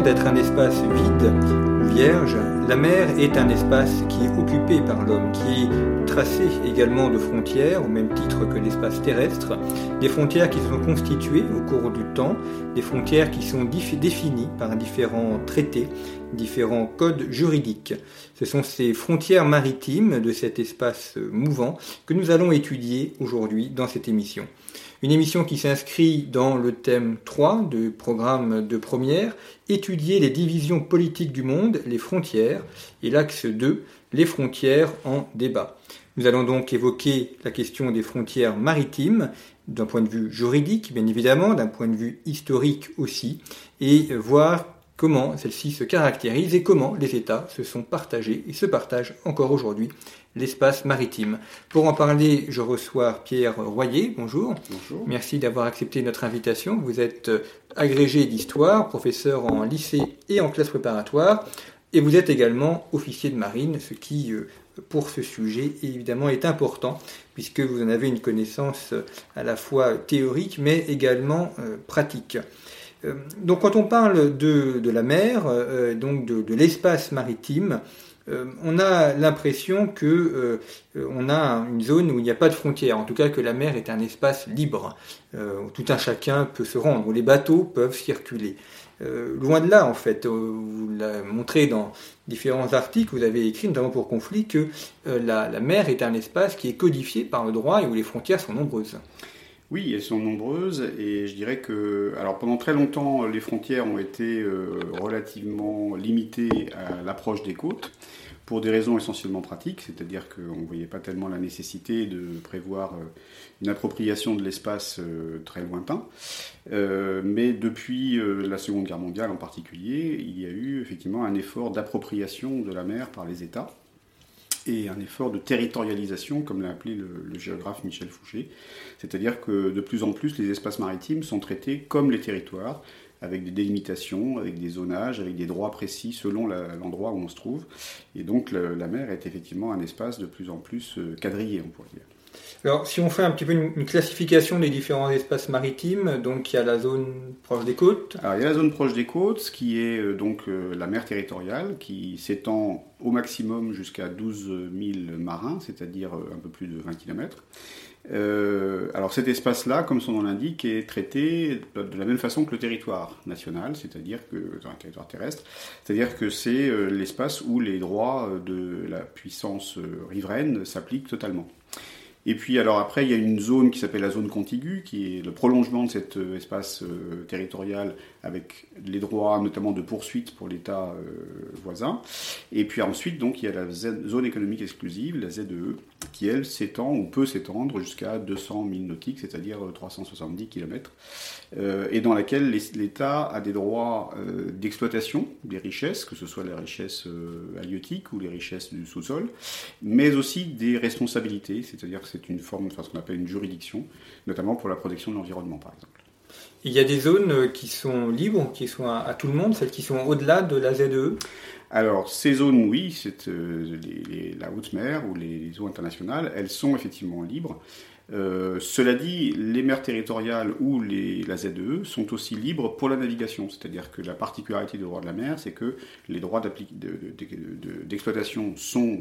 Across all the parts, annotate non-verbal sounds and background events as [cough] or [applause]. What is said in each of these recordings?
D'être un espace vide ou vierge, la mer est un espace qui est occupé par l'homme, qui est tracé également de frontières, au même titre que l'espace terrestre, des frontières qui sont constituées au cours du temps, des frontières qui sont définies par différents traités, différents codes juridiques. Ce sont ces frontières maritimes de cet espace mouvant que nous allons étudier aujourd'hui dans cette émission. Une émission qui s'inscrit dans le thème 3 du programme de première, étudier les divisions politiques du monde, les frontières, et l'axe 2, les frontières en débat. Nous allons donc évoquer la question des frontières maritimes, d'un point de vue juridique bien évidemment, d'un point de vue historique aussi, et voir comment celles-ci se caractérisent et comment les États se sont partagés et se partagent encore aujourd'hui l'espace maritime. Pour en parler, je reçois Pierre Royer. Bonjour. Bonjour. Merci d'avoir accepté notre invitation. Vous êtes agrégé d'histoire, professeur en lycée et en classe préparatoire, et vous êtes également officier de marine, ce qui, euh, pour ce sujet, évidemment, est important, puisque vous en avez une connaissance à la fois théorique, mais également euh, pratique. Euh, donc quand on parle de, de la mer, donc de, de l'espace maritime, euh, on a l'impression que euh, on a une zone où il n'y a pas de frontières, en tout cas que la mer est un espace libre, euh, où tout un chacun peut se rendre, où les bateaux peuvent circuler. loin de là, en fait, vous l'avez montré dans différents articles, vous avez écrit notamment pour conflit que la, la, mer est un espace qui est codifié par le droit et où les frontières sont nombreuses. Oui, elles sont nombreuses et je dirais que, alors pendant très longtemps, les frontières ont été relativement limitées à l'approche des côtes pour des raisons essentiellement pratiques, c'est-à-dire qu'on ne voyait pas tellement la nécessité de prévoir une appropriation de l'espace très lointain. mais depuis la Seconde Guerre mondiale en particulier, il y a eu effectivement un effort d'appropriation de la mer par les États et un effort de territorialisation, comme l'a appelé le, géographe Michel Fouché. C'est-à-dire que de plus en plus, les espaces maritimes sont traités comme les territoires, avec des délimitations, avec des zonages, avec des droits précis selon l'endroit où on se trouve. Et donc la mer est effectivement un espace de plus en plus quadrillé, on pourrait dire. Alors, si on fait un petit peu une, classification des différents espaces maritimes, donc il y a la zone proche des côtes. Alors, il y a la zone proche des côtes, qui est euh, donc euh, la mer territoriale, qui s'étend au maximum jusqu'à 12 000 marins, c'est-à-dire euh, un peu plus de 20 km. Alors cet espace-là, comme son nom l'indique, est traité de la même façon que le territoire national, c'est-à-dire que un territoire terrestre, c'est-à-dire que c'est l'espace où les droits de la puissance riveraine s'appliquent totalement. Et puis alors après, il y a une zone qui s'appelle la zone contiguë, qui est le prolongement de cet euh, espace euh, territorial avec les droits notamment de poursuite pour l'État euh, voisin. Et puis ensuite, donc, il y a la zone économique exclusive, la ZEE, qui elle s'étend ou peut s'étendre jusqu'à 200 000 nautiques, c'est-à-dire 370 km, et dans laquelle l'État a des droits d'exploitation des richesses, que ce soit les richesses halieutiques ou les richesses du sous-sol, mais aussi des responsabilités, c'est-à-dire que c'est une forme, enfin, ce qu'on appelle une juridiction, notamment pour la protection de l'environnement, par exemple. Il y a des zones qui sont libres, qui sont à, à tout le monde, celles qui sont au-delà de la ZEE alors, ces zones, oui, c'est euh, la haute mer ou les, les, eaux internationales, elles sont effectivement libres. Euh, cela dit, les mers territoriales ou la ZEE sont aussi libres pour la navigation, c'est-à-dire que la particularité du droit de la mer, c'est que les droits d'exploitation de, de, sont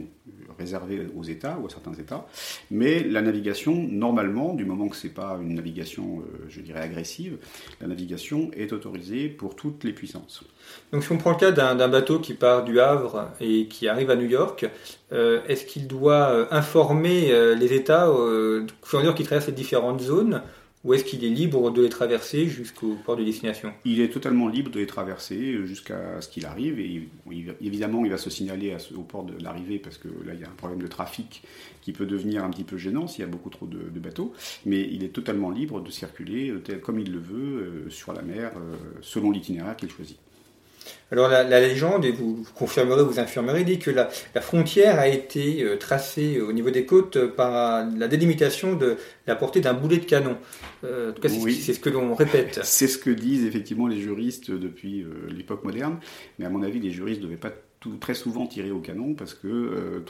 réservés aux États ou à certains États, mais la navigation, normalement, du moment que c'est pas une navigation, euh, je dirais, agressive, la navigation est autorisée pour toutes les puissances. Donc si on prend le cas d'un bateau qui part du Havre et qui arrive à New York, Est-ce qu'il doit informer les États au fur qu'ils traversent les différentes zones ou est-ce qu'il est libre de les traverser jusqu'au port de destination? Il est totalement libre de les traverser jusqu'à ce qu'il arrive. Et évidemment, il va se signaler au port de l'arrivée parce que là, il y a un problème de trafic qui peut devenir un petit peu gênant s'il y a beaucoup trop de, bateaux. Mais il est totalement libre de circuler euh, tel comme il le veut euh, sur la mer euh, selon l'itinéraire qu'il choisit. Alors la, légende, et vous, confirmerez, vous infirmerez, dit que la, frontière a été euh, tracée au niveau des côtes par la délimitation de la portée d'un boulet de canon. Euh, en tout cas, c'est ce que l'on répète. [laughs] C'est ce que disent effectivement les juristes depuis euh, l'époque moderne, mais à mon avis, les juristes ne devaient pas très souvent tirer au canon parce que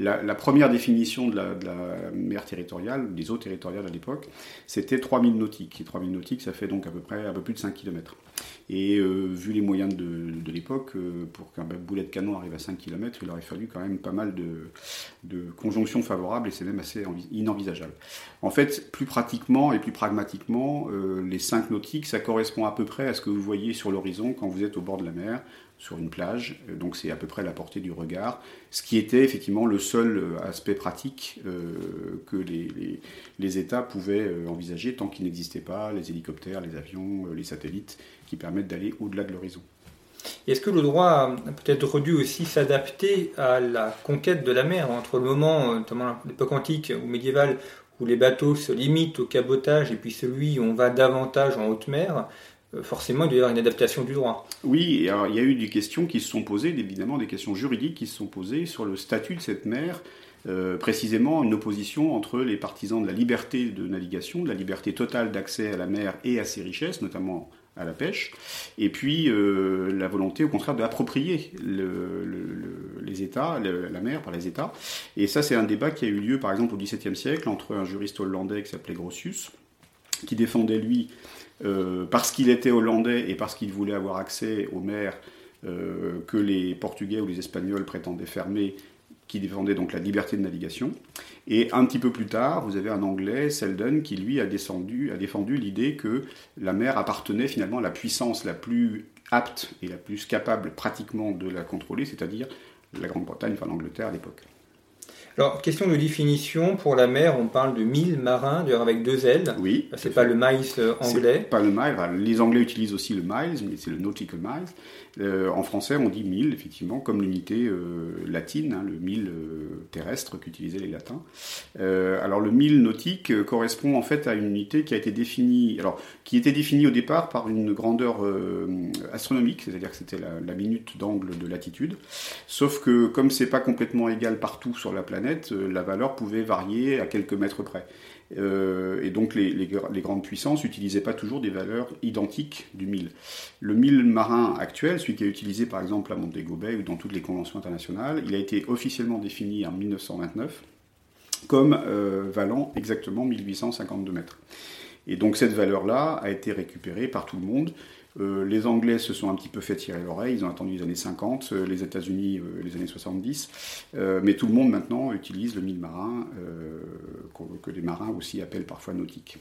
la, première définition de la, mer territoriale, des eaux territoriales à l'époque, c'était 3000 nautiques. Et 3000 nautiques, ça fait donc à peu près un peu plus de 5 km. Et euh, vu les moyens de, l'époque, euh, pour qu'un boulet de canon arrive à 5 km, il aurait fallu quand même pas mal de, conjonctions favorables et c'est même assez inenvisageable. En fait, plus pratiquement et plus pragmatiquement, euh, les 5 nautiques, ça correspond à peu près à ce que vous voyez sur l'horizon quand vous êtes au bord de la mer sur une plage, donc c'est à peu près la portée du regard, ce qui était effectivement le seul aspect pratique que les, les, États pouvaient envisager tant qu'il n'existait pas les hélicoptères, les avions, les satellites qui permettent d'aller au-delà de l'horizon. Est-ce que le droit a peut-être dû aussi s'adapter à la conquête de la mer entre le moment, notamment l'époque antique ou médiévale, où les bateaux se limitent au cabotage et puis celui où on va davantage en haute mer euh, Forcément, il doit y avoir une adaptation du droit. Oui, alors, il y a eu des questions qui se sont posées, évidemment des questions juridiques qui se sont posées sur le statut de cette mer euh, précisément une opposition entre les partisans de la liberté de navigation, de la liberté totale d'accès à la mer et à ses richesses, notamment à la pêche, et puis euh, la volonté au contraire d'approprier les États, la mer par les États. Et ça c'est un débat qui a eu lieu par exemple au XVIIe siècle entre un juriste hollandais qui s'appelait Grotius, qui défendait lui, euh, parce qu'il était hollandais et parce qu'il voulait avoir accès aux mers euh, que les Portugais ou les Espagnols prétendaient fermer, qui défendait donc la liberté de navigation. Et un petit peu plus tard, vous avez un Anglais, Selden, qui lui a, a défendu l'idée que la mer appartenait finalement à la puissance la plus apte et la plus capable pratiquement de la contrôler, c'est-à-dire la Grande-Bretagne, enfin l'Angleterre à l'époque. Alors, question de définition, pour la mer, on parle de mille marins, d'ailleurs avec deux L. Oui. C'est pas le miles euh, anglais. Pas le miles. Les Anglais utilisent aussi le miles, mais c'est le nautical miles. Euh, en français, on dit mille, effectivement, comme l'unité euh, latine, hein, le mille euh, terrestre qu'utilisaient les latins. alors, le mille nautique correspond en fait à une unité qui a été définie, alors qui était définie au départ par une grandeur astronomique, c'est-à-dire que c'était la, minute d'angle de latitude. Sauf que comme c'est pas complètement égal partout sur la planète, la valeur pouvait varier à quelques mètres près. Euh, et donc les, grandes puissances n'utilisaient pas toujours des valeurs identiques du 1000. Le 1000 marin actuel, celui qui est utilisé par exemple à Montego Bay ou dans toutes les conventions internationales, il a été officiellement défini en 1929 comme euh, valant exactement 1852 mètres. Et donc cette valeur-là a été récupérée par tout le monde. Euh, les Anglais se sont un petit peu fait tirer l'oreille, ils ont attendu les années 50, euh, les États-Unis euh, les années 70, mais tout le monde maintenant utilise le mille marin, que les marins aussi appellent parfois nautique.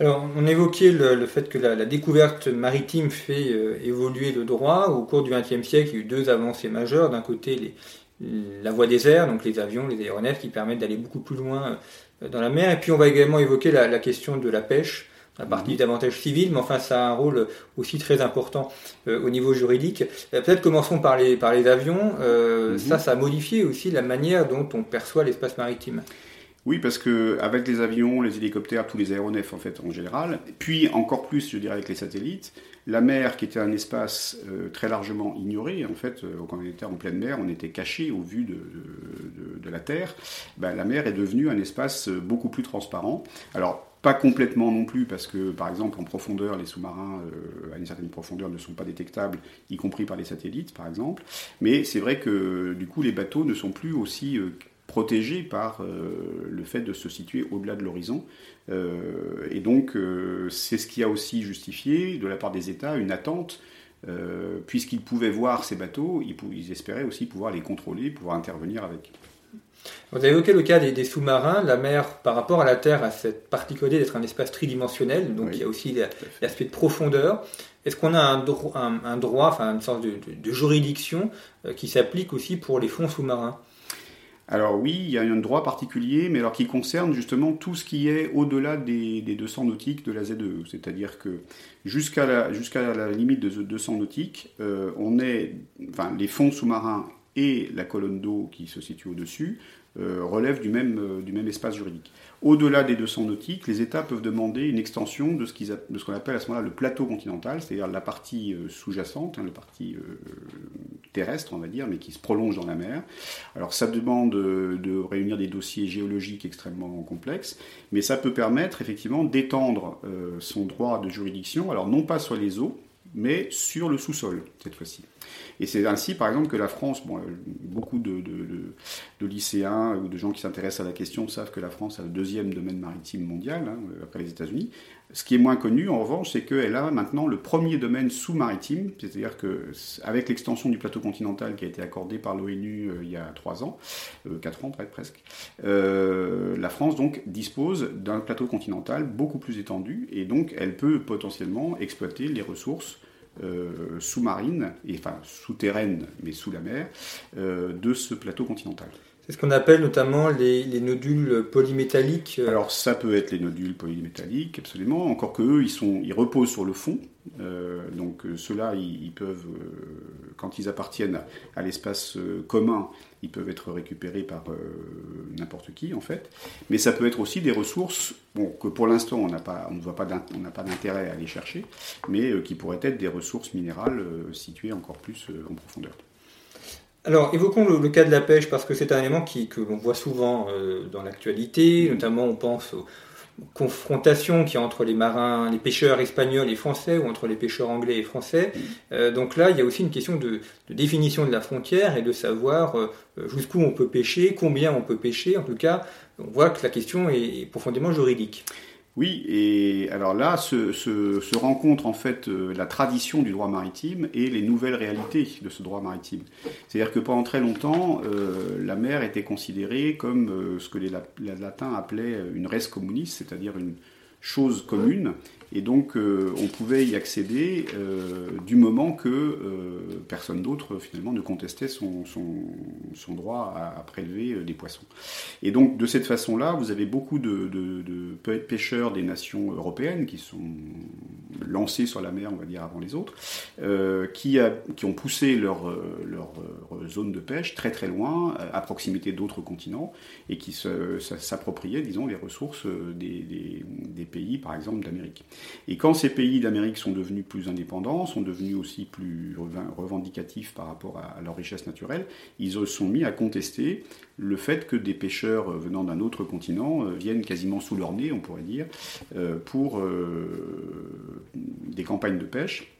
Alors, on évoquait le, fait que la, découverte maritime fait évoluer le droit. Au cours du XXe siècle, il y a eu deux avancées majeures. D'un côté, la voie des airs, donc les avions, les aéronefs qui permettent d'aller beaucoup plus loin dans la mer. Et puis, on va également évoquer la question de la pêche la partie davantage civile, mais enfin ça a un rôle aussi très important euh, au niveau juridique. Euh, peut-être commençons par les, par les avions. Euh, mhm. Ça, ça a modifié aussi la manière dont on perçoit l'espace maritime. Oui, parce que avec les avions, les hélicoptères, tous les aéronefs en fait en général, puis encore plus, je dirais avec les satellites, la mer qui était un espace très largement ignoré, en fait, quand on était en pleine mer, on était caché au vu de, de, de la Terre. Ben, la mer est devenue un espace beaucoup plus transparent. Alors pas complètement non plus, parce que par exemple en profondeur, les sous-marins euh, à une certaine profondeur ne sont pas détectables, y compris par les satellites par exemple. Mais c'est vrai que du coup les bateaux ne sont plus aussi euh, protégés par euh, le fait de se situer au-delà de l'horizon. et donc c'est ce qui a aussi justifié de la part des États une attente. Puisqu'ils pouvaient voir ces bateaux, ils, ils espéraient aussi pouvoir les contrôler, pouvoir intervenir avec. Vous avez évoqué le cas des, sous-marins. La mer, par rapport à la Terre, a cette particularité d'être un espace tridimensionnel, donc il y a aussi l'aspect de profondeur. Est-ce qu'on a un, droit, enfin une sorte de, juridiction euh, qui s'applique aussi pour les fonds sous-marins? Alors oui, il y a un droit particulier, mais alors qui concerne justement tout ce qui est au-delà des, 200 nautiques de la ZEE. C'est-à-dire que jusqu'à la, la limite de 200 nautiques, euh, on est, enfin, les fonds sous-marins et la colonne d'eau qui se situe au-dessus euh, relèvent du même, euh, du même espace juridique. Au-delà des 200 nautiques, les États peuvent demander une extension de ce qu'on appelle à ce moment-là le plateau continental, c'est-à-dire la partie euh, sous-jacente, hein, la partie terrestre, on va dire, mais qui se prolonge dans la mer. Alors ça demande de réunir des dossiers géologiques extrêmement complexes, mais ça peut permettre effectivement d'étendre son droit de juridiction, alors non pas sur les eaux, mais sur le sous-sol cette fois-ci. Et c'est ainsi, par exemple, que la France, euh, beaucoup de, lycéens ou de gens qui s'intéressent à la question savent que la France a le deuxième domaine maritime mondial, hein, après les États-Unis. Ce qui est moins connu, en revanche, c'est qu'elle a maintenant le premier domaine sous-maritime, c'est-à-dire qu'avec l'extension du plateau continental qui a été accordée par l'ONU euh, il y a trois ans, euh, quatre ans presque, la France donc dispose d'un plateau continental beaucoup plus étendu et donc elle peut potentiellement exploiter les ressources euh, sous-marine, et, enfin souterraine, mais sous la mer, euh, de ce plateau continental. C'est ce qu'on appelle notamment les, nodules polymétalliques. Euh. Alors ça peut être les nodules polymétalliques, absolument. Encore que eux, ils, reposent sur le fond. donc ceux-là, ils, peuvent, quand ils appartiennent à l'espace commun, ils peuvent être récupérés par euh, n'importe qui en fait. Mais ça peut être aussi des ressources que pour l'instant on n'a pas, voit pas, on n'a pas d'intérêt à aller chercher, mais euh, qui pourraient être des ressources minérales euh, situées encore plus en profondeur. Alors, évoquons le, cas de la pêche, parce que c'est un élément qui, que l'on voit souvent dans l'actualité, notamment on pense aux, confrontation qui est entre les marins, les pêcheurs espagnols et français ou entre les pêcheurs anglais et français. Euh, donc là, il y a aussi une question de, définition de la frontière et de savoir euh, jusqu'où on peut pêcher, combien on peut pêcher. En tout cas, on voit que la question est profondément juridique. Oui, et alors là se, rencontre en fait euh, la tradition du droit maritime et les nouvelles réalités de ce droit maritime. C'est-à-dire que pendant très longtemps, euh, la mer était considérée comme euh, ce que les, latins appelaient une res communis, c'est-à-dire une chose commune, et donc, euh, on pouvait y accéder euh, du moment que euh, personne d'autre, finalement, ne contestait son, droit à, prélever des poissons. Et donc, de cette façon-là, vous avez beaucoup de, pêcheurs des nations européennes qui sont lancés sur la mer, on va dire, avant les autres, qui, ont poussé leur, zone de pêche très très loin, à proximité d'autres continents, et qui s'appropriaient, disons, les ressources des pays, par exemple, d'Amérique. Et quand ces pays d'Amérique sont devenus plus indépendants, sont devenus aussi plus revendicatifs par rapport à leur richesse naturelle, ils se sont mis à contester le fait que des pêcheurs venant d'un autre continent euh, viennent quasiment sous leur nez, on pourrait dire, euh, pour euh, des campagnes de pêche.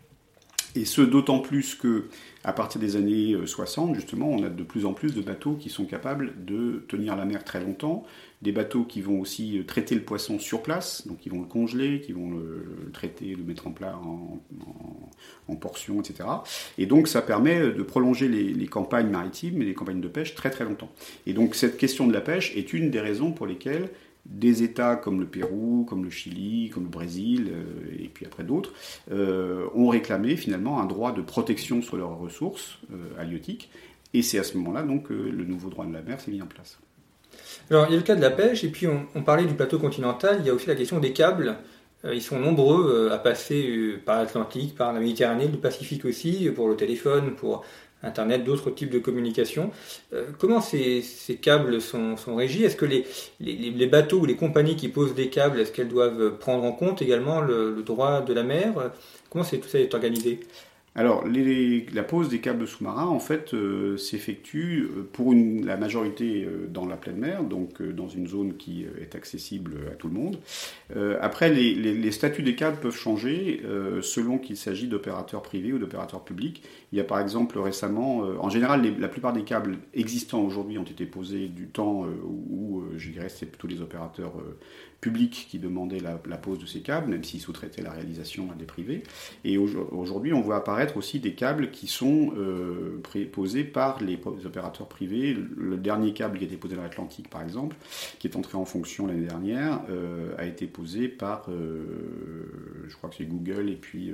Et ce d'autant plus que, à partir des années 60, justement, on a de plus en plus de bateaux qui sont capables de tenir la mer très longtemps, des bateaux qui vont aussi euh, traiter le poisson sur place, donc ils vont le congeler, qui vont le, traiter, le mettre en plat en, portions, etc. Et donc ça permet de prolonger les, campagnes maritimes et les campagnes de pêche très très longtemps. Et donc cette question de la pêche est une des raisons pour lesquelles des États comme le Pérou, comme le Chili, comme le Brésil, euh, et puis après d'autres, euh, ont réclamé finalement un droit de protection sur leurs ressources halieutiques. Et c'est à ce moment-là donc que le nouveau droit de la mer s'est mis en place. Alors, il y a le cas de la pêche, et puis on, parlait du plateau continental, il y a aussi la question des câbles. Euh, ils sont nombreux euh, à passer euh, par l'Atlantique, par la Méditerranée, le Pacifique aussi, pour le téléphone, pour Internet, d'autres types de communication. comment ces, câbles sont, régis? Est-ce que les, bateaux ou les compagnies qui posent des câbles, est-ce qu'elles doivent prendre en compte également le, le droit de la mer? Comment tout ça est organisé? Alors, la pose des câbles sous-marins, en fait, euh, s'effectue euh, pour la majorité euh, dans la pleine mer, donc dans une zone qui est accessible à tout le monde. après, les, statuts des câbles peuvent changer selon qu'il s'agit d'opérateurs privés ou d'opérateurs publics. Il y a par exemple récemment, en général, la plupart des câbles existants aujourd'hui ont été posés du temps où, je dirais, c'est plutôt les opérateurs publics qui demandaient la, pose de ces câbles, même s'ils sous-traitaient la réalisation à des privés. Et aujourd'hui, on voit apparaître aussi des câbles qui sont posés par les, opérateurs privés. Le dernier câble qui a été posé dans l'Atlantique, par exemple, qui est entré en fonction l'année dernière, a été posé par, je crois que c'est Google et puis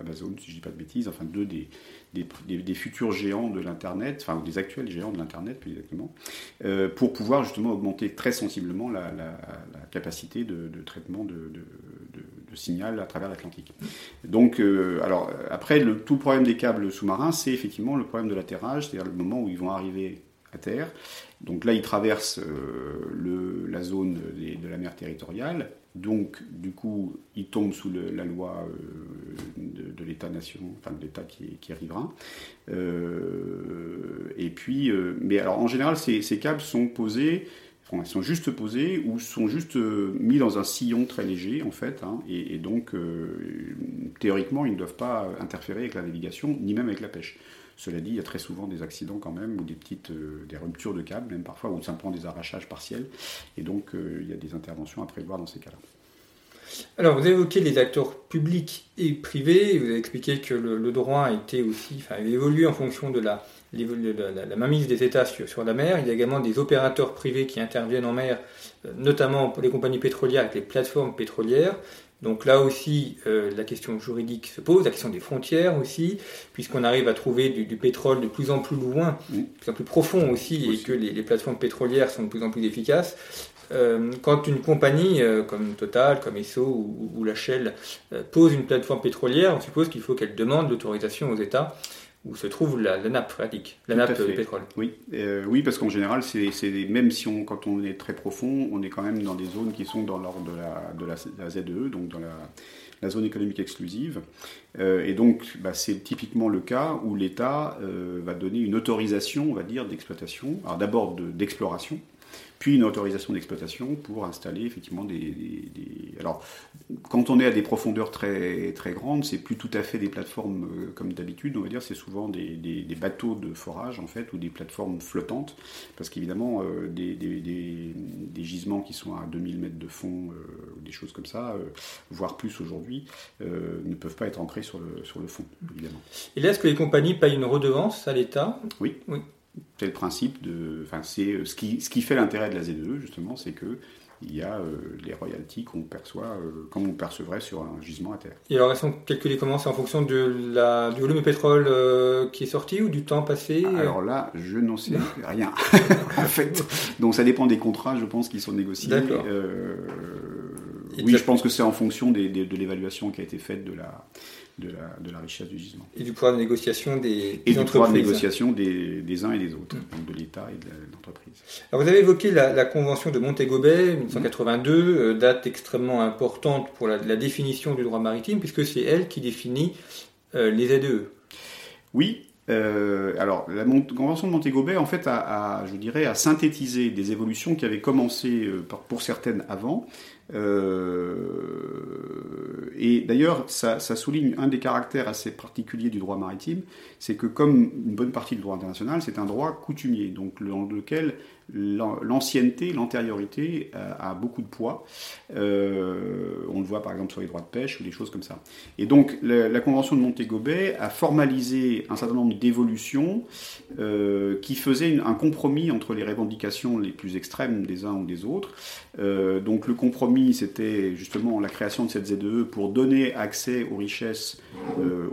Amazon, si je ne dis pas de bêtises, enfin deux des, futurs géants de l'Internet, enfin des actuels géants de l'Internet plus exactement, euh, pour pouvoir justement augmenter très sensiblement la, capacité de, traitement de, signal à travers l'Atlantique. Donc, euh, alors après, le, tout problème des câbles sous-marins, c'est effectivement le problème de l'atterrage, c'est-à-dire le moment où ils vont arriver à terre. Donc là, ils traversent euh, la zone de la mer territoriale donc, du coup, il tombe sous la loi euh, de, l'État-nation, enfin de l'État qui, est riverain. Et puis, mais alors en général, ces, câbles sont posés, ils sont juste posés ou sont juste mis dans un sillon très léger, en fait. Hein, et, donc, théoriquement, ils ne doivent pas interférer avec la navigation, ni même avec la pêche. Cela dit, il y a très souvent des accidents quand même, ou des petites des ruptures de câbles, même parfois, ou simplement des arrachages partiels. Et donc, il y a des interventions à prévoir dans ces cas-là. Alors, vous évoqué les acteurs publics et privés. Vous avez expliqué que le, droit a été aussi, enfin, évolué en fonction de la, la, mainmise des États sur, la mer. Il y a également des opérateurs privés qui interviennent en mer, euh, notamment pour les compagnies pétrolières avec les plateformes pétrolières. Donc là aussi, euh, la question juridique se pose, la question des frontières aussi, puisqu'on arrive à trouver du, pétrole de plus en plus loin, de plus en plus profond aussi, et que les, les, plateformes pétrolières sont de plus en plus efficaces. Euh, quand une compagnie euh, comme Total, comme Esso ou, la Shell pose une plateforme pétrolière, on suppose qu'il faut qu'elle demande l'autorisation aux États où se trouve la, nappe phréatique, la nappe de pétrole. Oui, oui parce qu'en général, c'est, même si on, quand on est très profond, on est quand même dans des zones qui sont dans l'ordre de la, de la, ZEE, e, donc dans la, zone économique exclusive. et donc, bah, c'est typiquement le cas où l'État va donner une autorisation, on va dire, d'exploitation. Alors d'abord d'exploration, puis une autorisation d'exploitation pour installer effectivement des, Alors, quand on est à des profondeurs très, très grandes, c'est plus tout à fait des plateformes euh, comme d'habitude, on va dire, c'est souvent des, bateaux de forage en fait, ou des plateformes flottantes, parce qu'évidemment, euh, des, gisements qui sont à 2000 mètres de fond, euh, ou des choses comme ça, voire plus aujourd'hui, ne peuvent pas être ancrés sur le, sur le fond, évidemment. Et là, est-ce que les compagnies payent une redevance à l'État? Oui. Oui. C'est le principe de. Enfin, c'est euh, ce qui, ce qui fait l'intérêt de la ZEE, justement, c'est que il y a euh, les royalties qu'on perçoit euh, comme on percevrait sur un gisement à terre. Et alors, elles sont calculées comment? C'est en fonction de la, du volume de pétrole qui est sorti ou du temps passé? Alors là, je n'en sais rien. [laughs] en fait, donc ça dépend des contrats, je pense, qui sont négociés. D'accord. oui, je pense que c'est en fonction des, de l'évaluation qui a été faite de la, de la, richesse du gisement. Et du pouvoir de négociation des, Et du pouvoir de négociation des, uns et des autres, mm. de l'État et de l'entreprise. Alors vous avez évoqué la, Convention de Montego Bay, 1982, euh, date extrêmement importante pour la, définition du droit maritime, puisque c'est elle qui définit euh, les ZEE. Oui, euh, alors, la Convention de Montego Bay, en fait, a, je dirais, a synthétisé des évolutions qui avaient commencé pour certaines avant, euh, et d'ailleurs, ça, souligne un des caractères assez particuliers du droit maritime, c'est que comme une bonne partie du droit international, c'est un droit coutumier, donc dans lequel l'ancienneté, l'antériorité euh, a, beaucoup de poids. Euh, on le voit par exemple sur les droits de pêche ou des choses comme ça. Et donc la, Convention de Montego a formalisé un certain nombre d'évolutions euh, qui faisaient un compromis entre les revendications les plus extrêmes des uns ou des autres. donc le compromis, c'était justement la création de cette ZEE pour donner accès aux richesses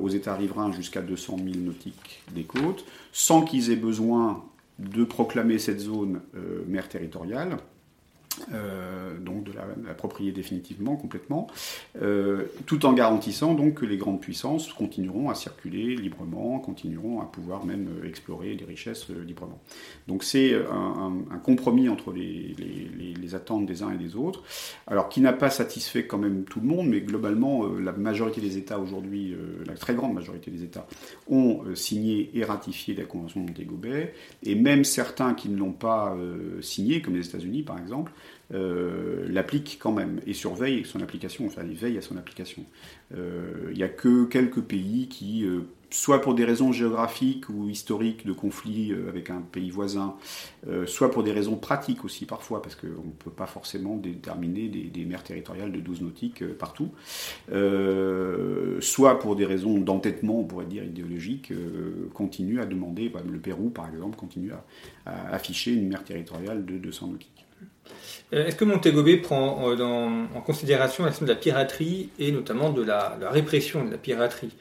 aux États riverains jusqu'à 200 000 nautiques des côtes, sans qu'ils aient besoin de proclamer cette zone euh, mer territoriale. Euh, donc de la, l'approprier définitivement, complètement, euh, tout en garantissant donc que les grandes puissances continueront à circuler librement, continueront à pouvoir même euh, explorer les richesses librement. Donc c'est un, compromis entre les, attentes des uns et des autres, alors qui n'a pas satisfait quand même tout le monde, mais globalement la majorité des États aujourd'hui, la très grande majorité des États, ont signé et ratifié la Convention de Montego Bay, et même certains qui ne l'ont pas signé, comme les États-Unis par exemple, euh, l'applique quand même et surveille son application, enfin il veille à son application. Il n'y a que quelques pays qui soit pour des raisons géographiques ou historiques de conflits euh, avec un pays voisin, euh, soit pour des raisons pratiques aussi parfois, parce qu'on ne peut pas forcément déterminer des, mers territoriales de 12 nautiques euh, partout, soit pour des raisons d'entêtement, on pourrait dire idéologique, continue à demander, le Pérou par exemple, continue à, afficher une mer territoriale de 200 nautiques. Est-ce que Montego Bay prend en considération la question de la piraterie et notamment de la répression de la piraterie?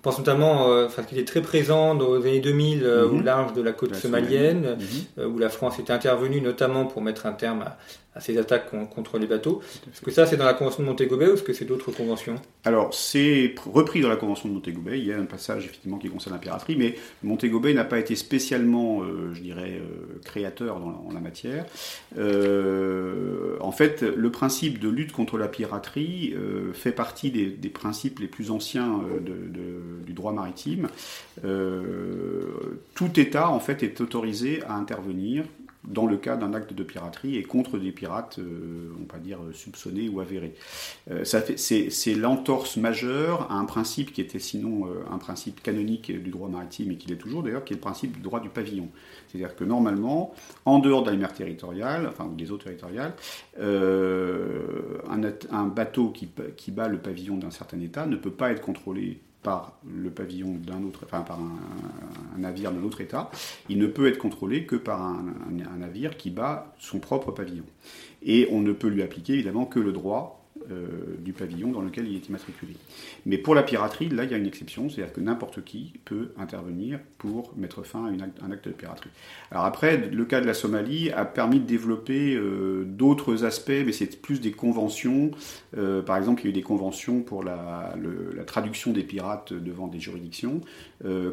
Je pense notamment, euh, enfin, qu'il est très présent dans les années 2000 euh, au mhm. large de la côte somalienne, mhm. euh, où la France était intervenue notamment pour mettre un terme à, à ces attaques contre les bateaux. Est-ce que ça, c'est dans la Convention de Montego Bay ou est-ce que c'est d'autres conventions? Alors, c'est repris dans la Convention de Montego Bay. Il y a un passage, effectivement, qui concerne la piraterie, mais Montego Bay n'a pas été spécialement, euh, je dirais, euh, créateur dans la, en la matière. Euh, en fait, le principe de lutte contre la piraterie fait partie des, principes les plus anciens du droit maritime. tout État, en fait, est autorisé à intervenir dans le cas d'un acte de piraterie et contre des pirates, euh, on va dire, soupçonnés ou avérés. Euh, c'est l'entorse majeure à un principe qui était sinon euh, un principe canonique du droit maritime et qui l'est toujours d'ailleurs, qui est le principe du droit du pavillon. C'est-à-dire que normalement, en dehors de la mer territoriale, enfin des eaux territoriales, un, un, bateau qui, qui bat le pavillon d'un certain État ne peut pas être contrôlé par le pavillon d'un autre, enfin par un, navire d'un autre État, il ne peut être contrôlé que par un, navire qui bat son propre pavillon. Et on ne peut lui appliquer évidemment que le droit euh, du pavillon dans lequel il est immatriculé. Mais pour la piraterie, là, il y a une exception, c'est-à-dire que n'importe qui peut intervenir pour mettre fin à un acte de piraterie. Alors après, le cas de la Somalie a permis de développer euh, d'autres aspects, mais c'est plus des conventions. Euh, par exemple, il y a eu des conventions pour la, la traduction des pirates devant des juridictions.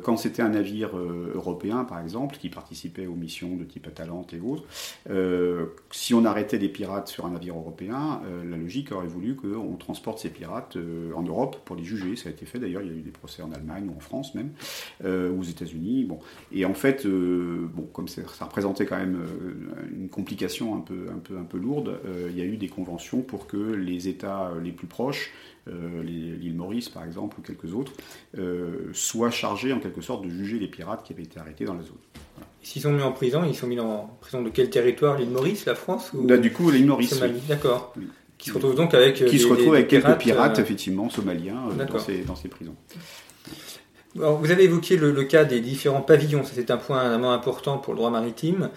quand c'était un navire européen, par exemple, qui participait aux missions de type Atalante et autres, si on arrêtait des pirates sur un navire européen, la logique aurait voulu qu'on transporte ces pirates euh, en Europe pour les juger. Ça a été fait d'ailleurs, il y a eu des procès en Allemagne ou en France même, euh, ou aux États-Unis. Bon. Et en fait, euh, bon, comme ça représentait quand même une complication un peu, un peu, un peu lourde, il y a eu des conventions pour que les États les plus proches l'île Maurice par exemple ou quelques autres, soient chargés en quelque sorte de juger les pirates qui avaient été arrêtés dans la zone. S'ils sont mis en prison, ils sont mis en prison de quel territoire? L'île Maurice, la France ou... Bah, du coup, l'île Maurice. D'accord. Qui se retrouve donc avec. Qui se retrouve avec quelques pirates, euh, effectivement, somaliens, euh, dans ces, dans ces prisons vous avez évoqué le, cas des différents pavillons, c'est un point vraiment important pour le droit maritime,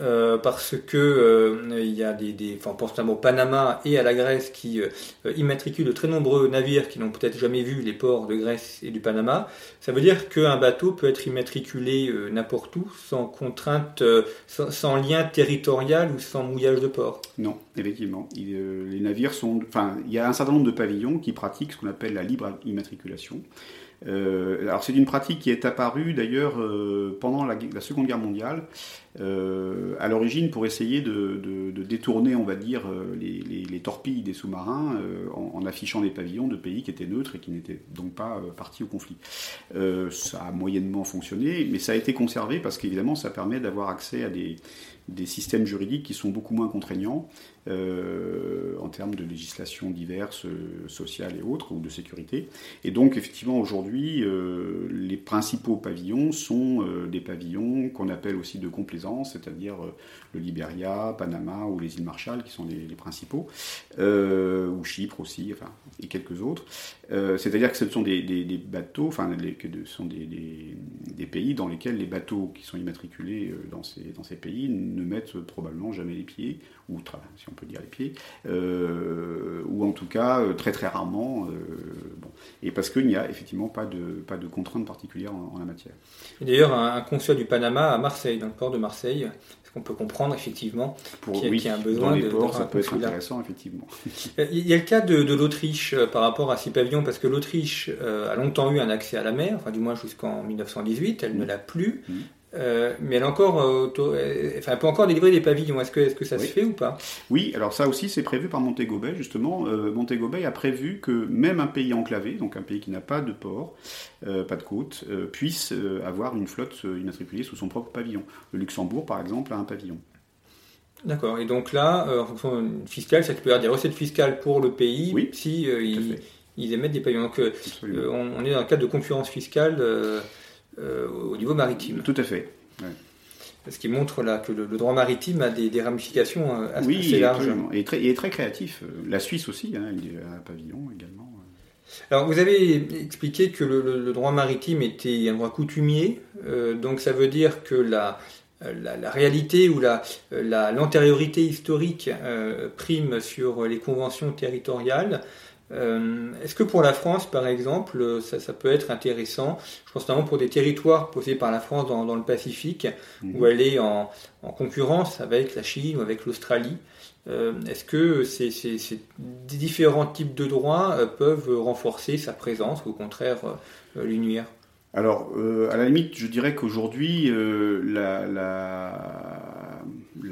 euh, parce que euh, il y a des, des enfin, on pense notamment au Panama et à la Grèce qui euh, immatriculent de très nombreux navires qui n'ont peut-être jamais vu les ports de Grèce et du Panama. Ça veut dire qu'un bateau peut être immatriculé n'importe où, sans contrainte, sans, lien territorial ou sans mouillage de port. Non, effectivement. les navires sont, il y a un certain nombre de pavillons qui pratiquent ce qu'on appelle la libre immatriculation. Euh, alors c'est une pratique qui est apparue d'ailleurs euh, pendant la, Seconde Guerre mondiale, euh, à l'origine pour essayer de, détourner, on va dire, les, torpilles des sous-marins en, affichant des pavillons de pays qui étaient neutres et qui n'étaient donc pas partis au conflit. ça a moyennement fonctionné, mais ça a été conservé parce qu'évidemment ça permet d'avoir accès à des, des systèmes juridiques qui sont beaucoup moins contraignants euh, en termes de législation diverses, euh, sociales et autres, ou de sécurité. Et donc, effectivement, aujourd'hui, euh, les principaux pavillons sont des pavillons qu'on appelle aussi de complaisance, c'est-à-dire le Liberia, Panama ou les îles Marshall, qui sont les, principaux, ou Chypre aussi, enfin, et quelques autres. c'est-à-dire que ce sont des, bateaux, enfin, ce sont des, pays dans lesquels les bateaux qui sont immatriculés dans ces, dans ces pays ne mettent probablement jamais les pieds, ou si on peut dire les pieds, euh, ou en tout cas euh, très très rarement, euh, bon. et parce qu'il n'y a effectivement pas de, pas de contraintes particulières en, la matière. D'ailleurs, un, consul du Panama à Marseille, dans le port de Marseille, est-ce qu'on peut comprendre effectivement qu'il y, a un besoin dans les ports, ça peut être intéressant effectivement. Il y a le cas de, l'Autriche par rapport à ces pavillons, parce que l'Autriche a longtemps eu un accès à la mer, enfin du moins jusqu'en 1918, elle ne l'a plus. Mmh. Euh, mais elle, encore, euh, euh, enfin, elle peut encore délivrer des pavillons. Est-ce que, est -ce que ça se fait ou pas? Oui, alors ça aussi c'est prévu par Montego Bay justement. Montego Bay a prévu que même un pays enclavé, donc un pays qui n'a pas de port, pas de côte, puisse avoir une flotte immatriculée sous son propre pavillon. Le Luxembourg par exemple a un pavillon. D'accord. Et donc là, en fonction fiscale, ça peut y avoir des recettes fiscales pour le pays oui, si ils, émettent des paiements. Donc on, est dans un cadre de concurrence fiscale au niveau maritime. Tout à fait. Ce qui montre là que le, droit maritime a des, ramifications assez, oui, larges. Oui, et très, il est très créatif. La Suisse aussi, hein, il y a un pavillon également. Alors, vous avez expliqué que le, droit maritime était un droit coutumier, euh, donc ça veut dire que la, la, réalité ou l'antériorité la, historique euh, prime sur les conventions territoriales. Euh, est-ce que pour la France, par exemple, ça, peut être intéressant Je pense notamment pour des territoires posés par la France dans, le Pacifique, où mhm. elle est en, concurrence avec la Chine ou avec l'Australie. Euh, est-ce que ces, différents types de droits euh, peuvent renforcer sa présence ou au contraire lui nuire alors, à la limite, je dirais qu'aujourd'hui, la,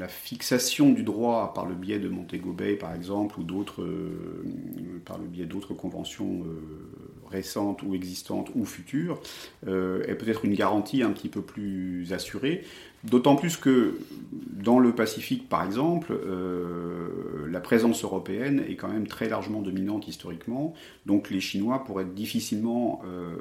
fixation du droit par le biais de Montego Bay, par exemple, ou d'autres, par le biais d'autres conventions récentes ou existantes ou futures, est peut-être une garantie un petit peu plus assurée. D'autant plus que dans le Pacifique, par exemple, euh, la présence européenne est quand même très largement dominante historiquement, donc les Chinois pourraient difficilement euh,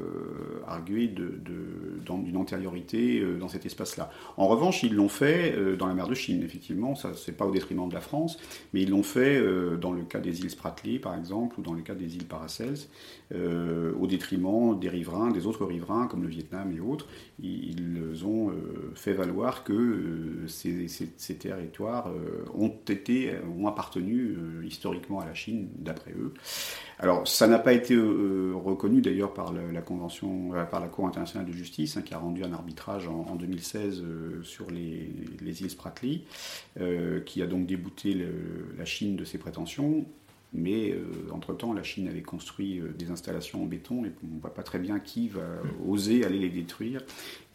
arguer d'une antériorité euh, dans cet espace-là. En revanche, ils l'ont fait dans la mer de Chine, effectivement, ça c'est pas au détriment de la France, mais ils l'ont fait dans le cas des îles Spratly, par exemple, ou dans le cas des îles Paracels, au détriment des riverains, des autres riverains, comme le Vietnam et autres. Ils ont fait valoir que euh, ces, territoires euh, ont été, ont appartenu euh, historiquement à la Chine, d'après eux. Alors, ça n'a pas été reconnu d'ailleurs par la convention, par la Cour internationale de justice, hein, qui a rendu un arbitrage en, 2016 sur les, îles Spratly, qui a donc débouté la Chine de ses prétentions. Mais entre-temps, la Chine avait construit des installations en béton et on ne voit pas très bien qui va oser aller les détruire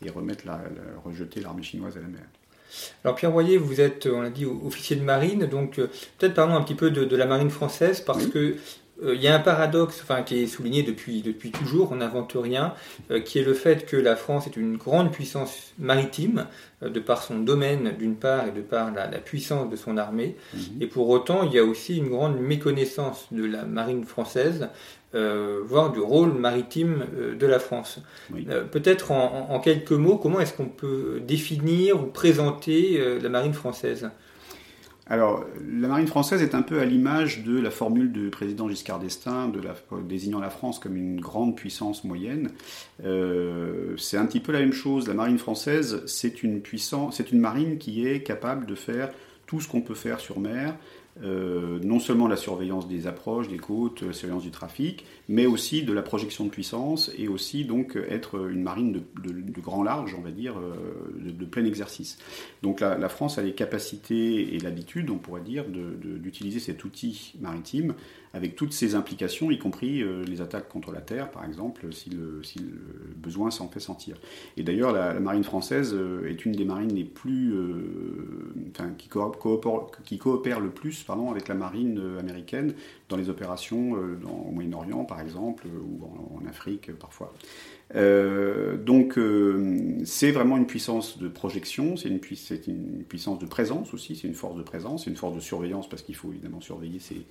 et remettre la, rejeter l'armée chinoise à la mer. Alors Pierre Royer, vous êtes, on l'a dit, officier de marine, donc euh, peut-être parlons un petit peu de, la marine française, parce que euh, il y a un paradoxe enfin, qui est souligné depuis, depuis toujours, on n'invente rien, euh, qui est le fait que la France est une grande puissance maritime, de par son domaine d'une part et de par la, puissance de son armée. Mhm. Et pour autant, il y a aussi une grande méconnaissance de la marine française, euh, voire du rôle maritime euh, de la France. Euh, peut-être en, quelques mots, comment est-ce qu'on peut définir ou présenter la marine française? Alors, la marine française est un peu à l'image de la formule du président Giscard d'Estaing, de désignant la France comme une grande puissance moyenne. c'est un petit peu la même chose. La marine française, c'est une puissance, c'est une marine qui est capable de faire tout ce qu'on peut faire sur mer, euh, non seulement la surveillance des approches, des côtes, la surveillance du trafic, mais aussi de la projection de puissance et aussi donc être une marine de, grand large, on va dire, euh, de, plein exercice. Donc la, France a les capacités et l'habitude, on pourrait dire, d'utiliser cet outil maritime avec toutes ses implications, y compris euh, les attaques contre la terre, par exemple, si le, besoin s'en fait sentir. Et d'ailleurs, la, marine française euh, est une des marines les plus, euh, enfin, qui, coopère, qui coopère le plus, pardon, avec la marine américaine dans les opérations au Moyen-Orient, par exemple, ou en, Afrique parfois. donc c'est vraiment une puissance de projection, c'est une, une, puissance de présence aussi, c'est une force de présence, c'est une force de surveillance parce qu'il faut évidemment surveiller ces,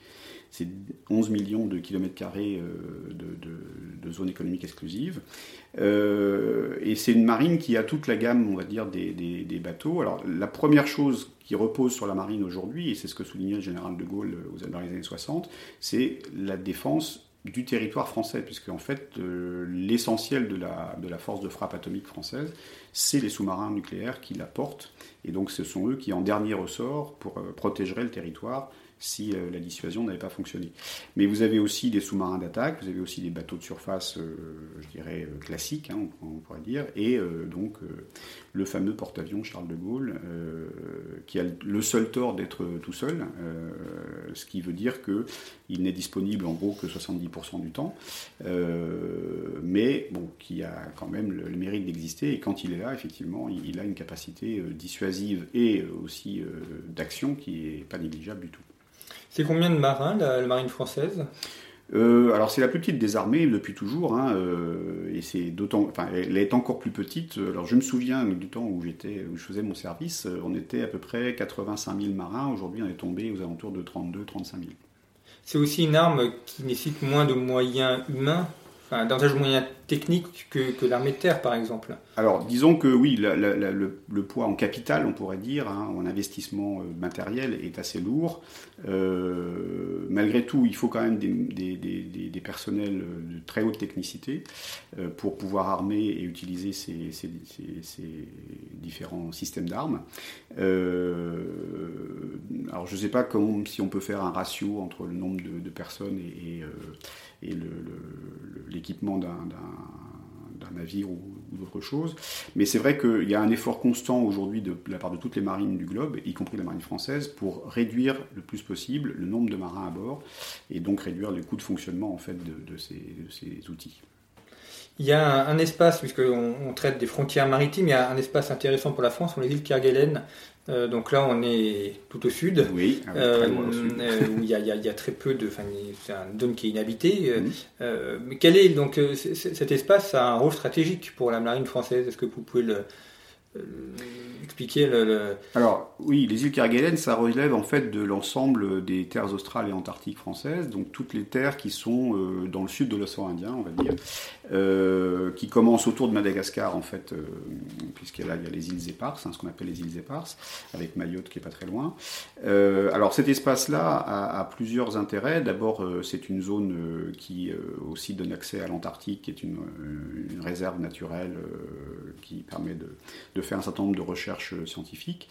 c'est 11 millions de kilomètres carrés euh, de, zones économiques exclusives. Euh, et c'est une marine qui a toute la gamme, on va dire, des, bateaux. Alors la première chose qui repose sur la marine aujourd'hui, et c'est ce que soulignait le général de Gaulle euh, dans les années 60, c'est la défense du territoire français, puisque en fait l'essentiel de la, de la force de frappe atomique française, c'est les sous-marins nucléaires qui la portent, et donc ce sont eux qui en dernier ressort pour, protégeraient le territoire si euh, la dissuasion n'avait pas fonctionné. Mais vous avez aussi des sous-marins d'attaque, vous avez aussi des bateaux de surface, euh, je dirais, euh, classiques, hein, on, pourrait dire, et donc le fameux porte-avions Charles de Gaulle, qui a le seul tort d'être tout seul, ce qui veut dire qu'il n'est disponible en gros que 70% du temps, mais qui a quand même le, mérite d'exister, et quand il est là, effectivement, il, a une capacité dissuasive et aussi d'action qui n'est pas négligeable du tout. C'est combien de marins, la, marine française? Euh, alors c'est la plus petite des armées depuis toujours, hein, euh, et c'est d'autant, enfin, elle est encore plus petite. Alors je me souviens du temps où j'étais, où je faisais mon service, on était à peu près 85 000 marins. Aujourd'hui, on est tombé aux alentours de 32-35 000. C'est aussi une arme qui nécessite moins de moyens humains? Enfin, davantage de moyens techniques que, l'armée de terre, par exemple Alors, disons que oui, le, poids en capital, on pourrait dire, hein, en investissement euh, matériel, est assez lourd. Euh, malgré tout, il faut quand même des, personnels de très haute technicité euh, pour pouvoir armer et utiliser ces, différents systèmes d'armes. Euh, alors, je ne sais pas comment, si on peut faire un ratio entre le nombre de, personnes et et l'équipement d'un navire ou, d'autre chose. Mais c'est vrai qu'il y a un effort constant aujourd'hui de, la part de toutes les marines du globe, y compris la marine française, pour réduire le plus possible le nombre de marins à bord et donc réduire les coûts de fonctionnement en fait de, ces, ces, outils. Il y a un, espace, puisqu'on on traite des frontières maritimes, il y a un espace intéressant pour la France, sur les îles Kerguelen, euh, donc là, on est tout au sud. Oui, ah euh, euh, où il y, a, très peu de. C'est une zone qui est inhabitée. mais quel est donc cet espace a un rôle stratégique pour la marine française? Est-ce que vous pouvez le, expliquer le, Alors oui, les îles Kerguelen, ça relève en fait de l'ensemble des terres australes et antarctiques françaises, donc toutes les terres qui sont dans le sud de l'océan Indien, on va dire, euh, qui commencent autour de Madagascar en fait, euh, puisqu'il y a les îles éparses, hein, ce qu'on appelle les îles éparses, avec Mayotte qui est pas très loin. alors cet espace-là a, plusieurs intérêts. D'abord, c'est une zone qui aussi donne accès à l'Antarctique, qui est une, réserve naturelle qui permet de, faire un certain nombre de recherches scientifiques.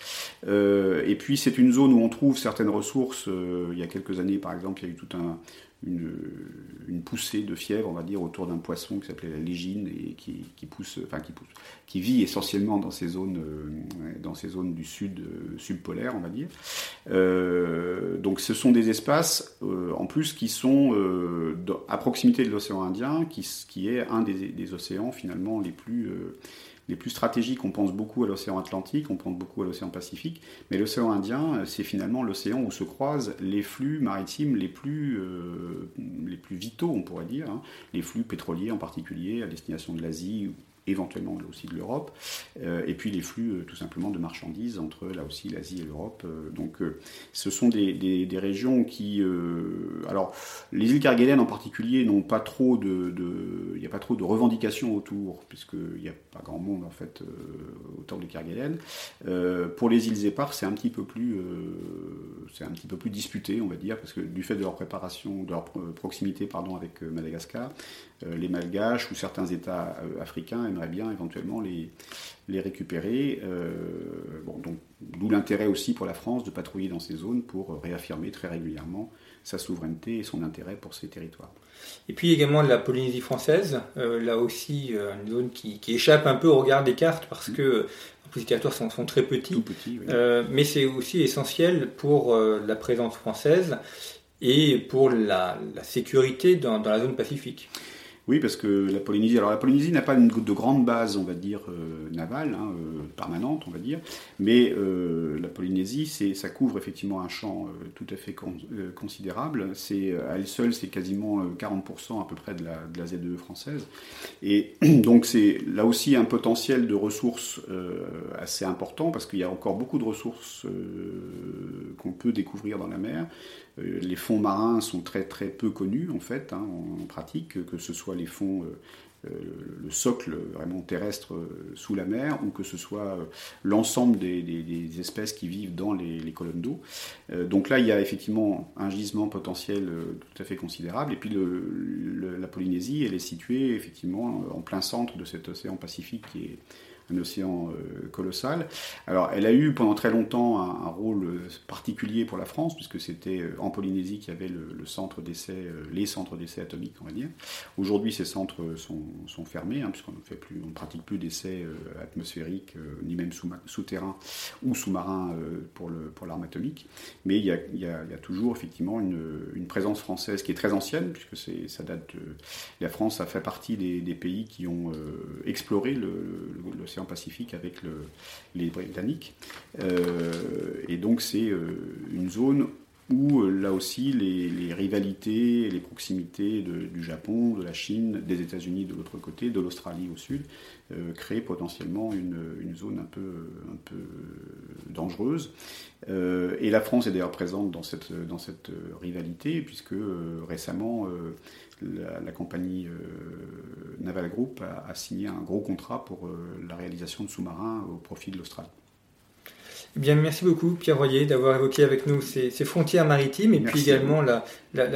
Euh, et puis c'est une zone où on trouve certaines ressources. Euh, il y a quelques années, par exemple, il y a eu toute un, une, poussée de fièvre, on va dire, autour d'un poisson qui s'appelait la légine et qui, pousse, enfin qui pousse, qui vit essentiellement dans ces zones, euh, dans ces zones du sud subpolaire, on va dire. donc ce sont des espaces, en plus, qui sont à proximité de l'océan Indien, qui, est un des, océans finalement les plus les plus stratégiques, on pense beaucoup à l'océan Atlantique, on pense beaucoup à l'océan Pacifique, mais l'océan Indien, c'est finalement l'océan où se croisent les flux maritimes les plus, euh, vitaux, on pourrait dire, hein. les flux pétroliers en particulier, à destination de l'Asie éventuellement aussi de l'Europe, euh, et puis les flux euh, tout simplement de marchandises entre là aussi l'Asie et l'Europe. Euh, donc ce sont des, des, régions qui... alors les îles Kerguelen en particulier n'ont pas trop de... Il n'y a pas trop de revendications autour, puisqu'il n'y a pas grand monde en fait autour des Kerguelen. pour les îles éparses, c'est un petit peu plus... c'est un petit peu plus disputé, on va dire, parce que du fait de leur préparation, de leur proximité pardon, avec Madagascar, les Malgaches ou certains États africains aimerait bien éventuellement les, les récupérer. Euh, bon, donc, d'où l'intérêt aussi pour la France de patrouiller dans ces zones pour réaffirmer très régulièrement sa souveraineté et son intérêt pour ces territoires. Et puis également de la Polynésie française, euh, là aussi euh, une zone qui, échappe un peu au regard des cartes parce mmh. que les territoires sont, sont, très petits, mais c'est aussi essentiel pour la présence française et pour la, la sécurité dans, dans la zone pacifique. Oui, parce que la Polynésie, alors la Polynésie n'a pas une, de grande base, on va dire, euh, navale, hein, euh, permanente, on va dire, mais euh, la Polynésie, ça couvre effectivement un champ tout à fait considérable. À elle seule, c'est quasiment 40% à peu près de la, de la ZEE française. Et [clears throat] donc c'est là aussi un potentiel de ressources assez important, parce qu'il y a encore beaucoup de ressources qu'on peut découvrir dans la mer. Euh, les fonds marins sont très très peu connus en fait hein, en pratique, que ce soit les fonds euh, euh, le socle vraiment terrestre sous la mer, ou que ce soit l'ensemble des, espèces qui vivent dans les, colonnes d'eau. donc là, il y a effectivement un gisement potentiel tout à fait considérable. Et puis la Polynésie, elle est située effectivement en plein centre de cet océan Pacifique qui est un océan euh, colossal. Alors, elle a eu pendant très longtemps un, rôle euh, particulier pour la France, puisque c'était euh, en Polynésie qu'il y avait le, centre d'essai, les centres d'essai atomiques, on va dire. Aujourd'hui, ces centres sont, fermés, hein, puisqu'on ne pratique plus d'essais atmosphériques, ni même souterrains ou sous-marins pour, l'arme atomique. Mais il y, a, toujours effectivement une, présence française qui est très ancienne, puisque ça date La France a fait partie des, pays qui ont exploré l'océan Pacifique avec le, les Britanniques. Euh, et donc c'est euh, une zone où là aussi les, rivalités les proximités du Japon, de la Chine, des États-Unis de l'autre côté, de l'Australie au sud, créent potentiellement une, zone un peu, un peu dangereuse. et la France est d'ailleurs présente dans cette, dans cette rivalité, puisque récemment, la, compagnie euh, Naval Group a, signé un gros contrat pour euh, la réalisation de sous-marins au profit de l'Australie. Eh bien, merci beaucoup Pierre Royer d'avoir évoqué avec nous ces, frontières maritimes et puis également la,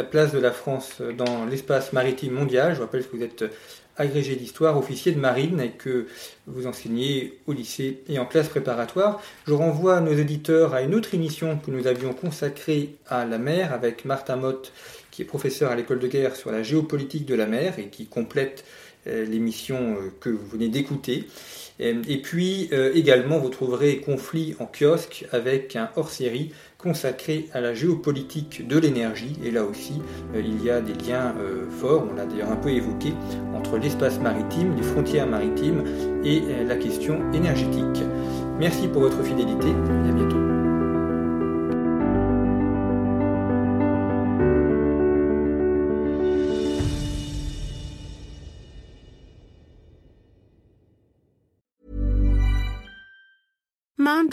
place de la France dans l'espace maritime mondial. Je rappelle que vous êtes agrégé d'histoire, officier de marine et que vous enseignez au lycée et en classe préparatoire. Je renvoie nos éditeurs à une autre émission que nous avions consacrée à la mer avec Martin Mott qui est professeur à l'école de guerre sur la géopolitique de la mer et qui complète euh, l'émission euh, que vous venez d'écouter. Euh, et puis également, vous trouverez Conflit en kiosque avec un hors-série consacré à la géopolitique de l'énergie. Et là aussi, il y a des liens forts, on l'a d'ailleurs un peu évoqué, entre l'espace maritime, les frontières maritimes et la question énergétique. Merci pour votre fidélité et à bientôt.